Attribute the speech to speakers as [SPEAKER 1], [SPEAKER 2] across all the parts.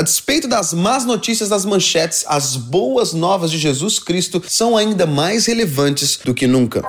[SPEAKER 1] A despeito das más notícias das manchetes, as boas novas de Jesus Cristo são ainda mais relevantes do que nunca.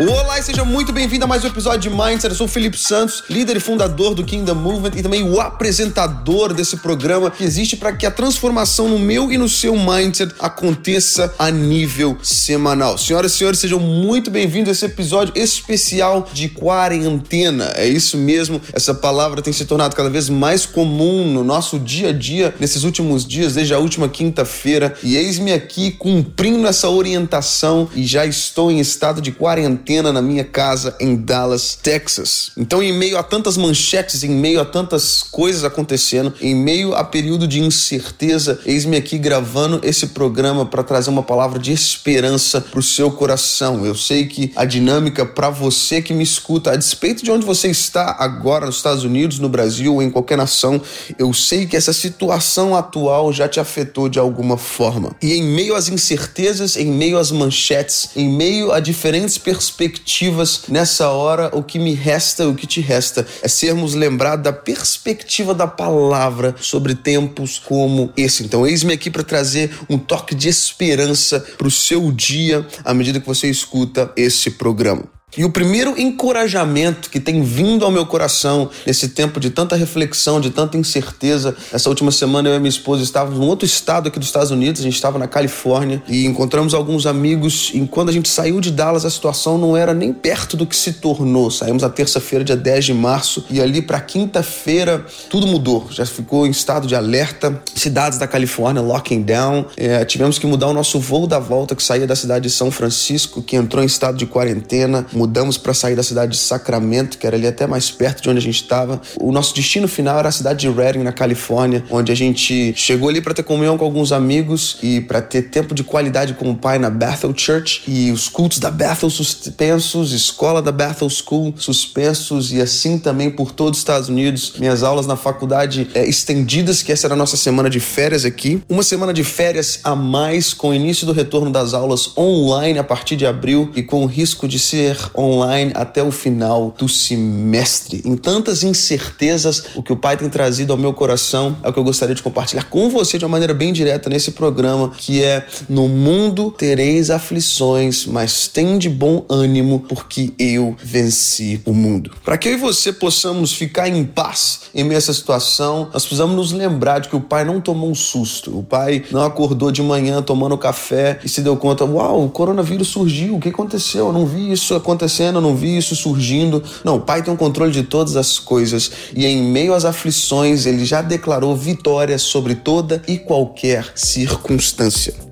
[SPEAKER 1] Olá e seja muito bem-vindo a mais um episódio de Mindset. Eu sou o Felipe Santos, líder e fundador do Kingdom Movement e também o apresentador desse programa que existe para que a transformação no meu e no seu mindset aconteça a nível semanal. Senhoras e senhores, sejam muito bem-vindos a esse episódio especial de quarentena. É isso mesmo, essa palavra tem se tornado cada vez mais comum no nosso dia a dia nesses últimos dias, desde a última quinta-feira. E eis-me aqui cumprindo essa orientação e já estou em estado de quarentena quarentena na minha casa em Dallas, Texas. Então, em meio a tantas manchetes, em meio a tantas coisas acontecendo, em meio a período de incerteza, eis-me aqui gravando esse programa para trazer uma palavra de esperança para o seu coração. Eu sei que a dinâmica para você que me escuta, a despeito de onde você está agora, nos Estados Unidos, no Brasil ou em qualquer nação, eu sei que essa situação atual já te afetou de alguma forma. E em meio às incertezas, em meio às manchetes, em meio a diferentes perspectivas, perspectivas. Nessa hora, o que me resta, o que te resta, é sermos lembrados da perspectiva da palavra sobre tempos como esse. Então, eis-me aqui para trazer um toque de esperança para o seu dia à medida que você escuta esse programa. E o primeiro encorajamento que tem vindo ao meu coração nesse tempo de tanta reflexão, de tanta incerteza. Essa última semana eu e minha esposa estávamos num outro estado aqui dos Estados Unidos, a gente estava na Califórnia e encontramos alguns amigos. E quando a gente saiu de Dallas, a situação não era nem perto do que se tornou. Saímos na terça-feira, dia 10 de março, e ali para quinta-feira tudo mudou. Já ficou em estado de alerta. Cidades da Califórnia locking down. É, tivemos que mudar o nosso voo da volta que saía da cidade de São Francisco, que entrou em estado de quarentena mudamos para sair da cidade de Sacramento, que era ali até mais perto de onde a gente estava. O nosso destino final era a cidade de Redding, na Califórnia, onde a gente chegou ali para ter comunhão com alguns amigos e para ter tempo de qualidade com o pai na Bethel Church e os cultos da Bethel suspensos, escola da Bethel School suspensos e assim também por todos os Estados Unidos. Minhas aulas na faculdade é, estendidas, que essa era a nossa semana de férias aqui. Uma semana de férias a mais com o início do retorno das aulas online a partir de abril e com o risco de ser online até o final do semestre. Em tantas incertezas, o que o Pai tem trazido ao meu coração é o que eu gostaria de compartilhar com você de uma maneira bem direta nesse programa, que é no mundo tereis aflições, mas tem de bom ânimo, porque eu venci o mundo. Para que eu e você possamos ficar em paz em meio a essa situação, nós precisamos nos lembrar de que o Pai não tomou um susto. O Pai não acordou de manhã tomando café e se deu conta, uau, o coronavírus surgiu, o que aconteceu? Eu não vi isso acontecer acontecendo, eu não vi isso surgindo. Não, o Pai tem o um controle de todas as coisas e em meio às aflições ele já declarou vitória sobre toda e qualquer circunstância.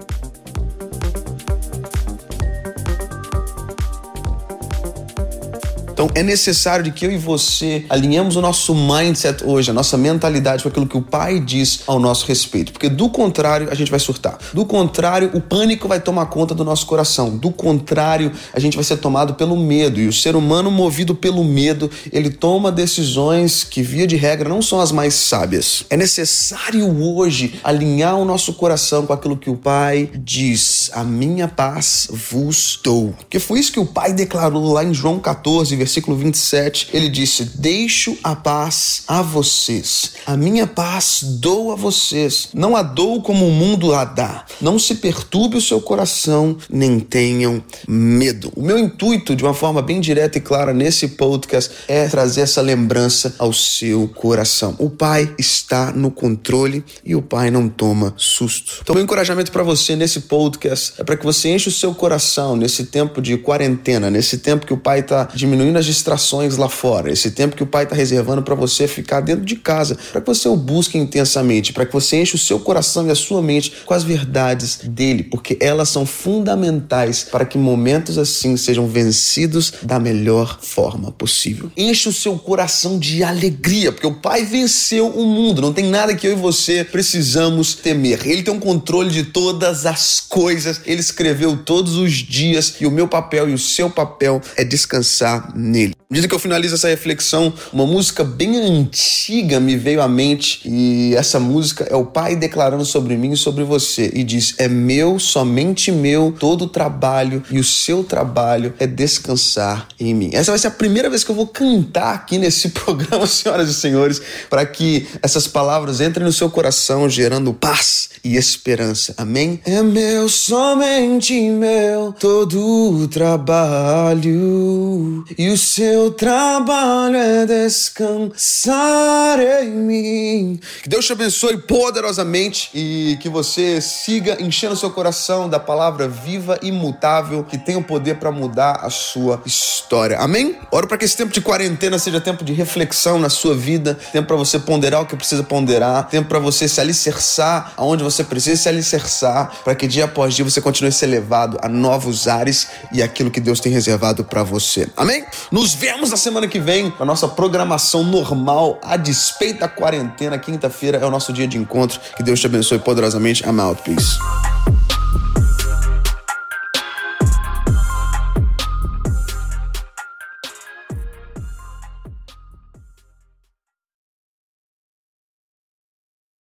[SPEAKER 1] Então é necessário de que eu e você alinhemos o nosso mindset hoje, a nossa mentalidade com aquilo que o Pai diz ao nosso respeito. Porque do contrário, a gente vai surtar. Do contrário, o pânico vai tomar conta do nosso coração. Do contrário, a gente vai ser tomado pelo medo. E o ser humano, movido pelo medo, ele toma decisões que, via de regra, não são as mais sábias. É necessário hoje alinhar o nosso coração com aquilo que o Pai diz: A minha paz vos dou. Que foi isso que o Pai declarou lá em João 14, versículo 27, ele disse: Deixo a paz a vocês, a minha paz dou a vocês, não a dou como o mundo a dá. Não se perturbe o seu coração, nem tenham medo. O meu intuito, de uma forma bem direta e clara nesse podcast, é trazer essa lembrança ao seu coração. O Pai está no controle e o Pai não toma susto. Então, meu encorajamento para você nesse podcast é para que você enche o seu coração nesse tempo de quarentena, nesse tempo que o Pai está diminuindo as distrações lá fora, esse tempo que o Pai está reservando para você ficar dentro de casa, para que você o busque intensamente, para que você enche o seu coração e a sua mente com as verdades dele, porque elas são fundamentais para que momentos assim sejam vencidos da melhor forma possível. Enche o seu coração de alegria, porque o Pai venceu o mundo, não tem nada que eu e você precisamos temer. Ele tem um controle de todas as coisas, ele escreveu todos os dias e o meu papel e o seu papel é descansar Nil. Medida que eu finalizo essa reflexão, uma música bem antiga me veio à mente e essa música é o Pai declarando sobre mim e sobre você e diz: É meu, somente meu, todo o trabalho e o seu trabalho é descansar em mim. Essa vai ser a primeira vez que eu vou cantar aqui nesse programa, senhoras e senhores, para que essas palavras entrem no seu coração, gerando paz e esperança. Amém? É meu, somente meu, todo o trabalho e o seu trabalho é descansar em mim. Que Deus te abençoe poderosamente e que você siga enchendo seu coração da palavra viva e imutável que tem o poder para mudar a sua história. Amém? Oro para que esse tempo de quarentena seja tempo de reflexão na sua vida, tempo para você ponderar o que precisa ponderar, tempo para você se alicerçar aonde você precisa se alicerçar, para que dia após dia você continue a ser levado a novos ares e aquilo que Deus tem reservado para você. Amém? Nos vemos na semana que vem com a nossa programação normal, a despeito da quarentena. Quinta-feira é o nosso dia de encontro. Que Deus te abençoe poderosamente. I'm out. Peace.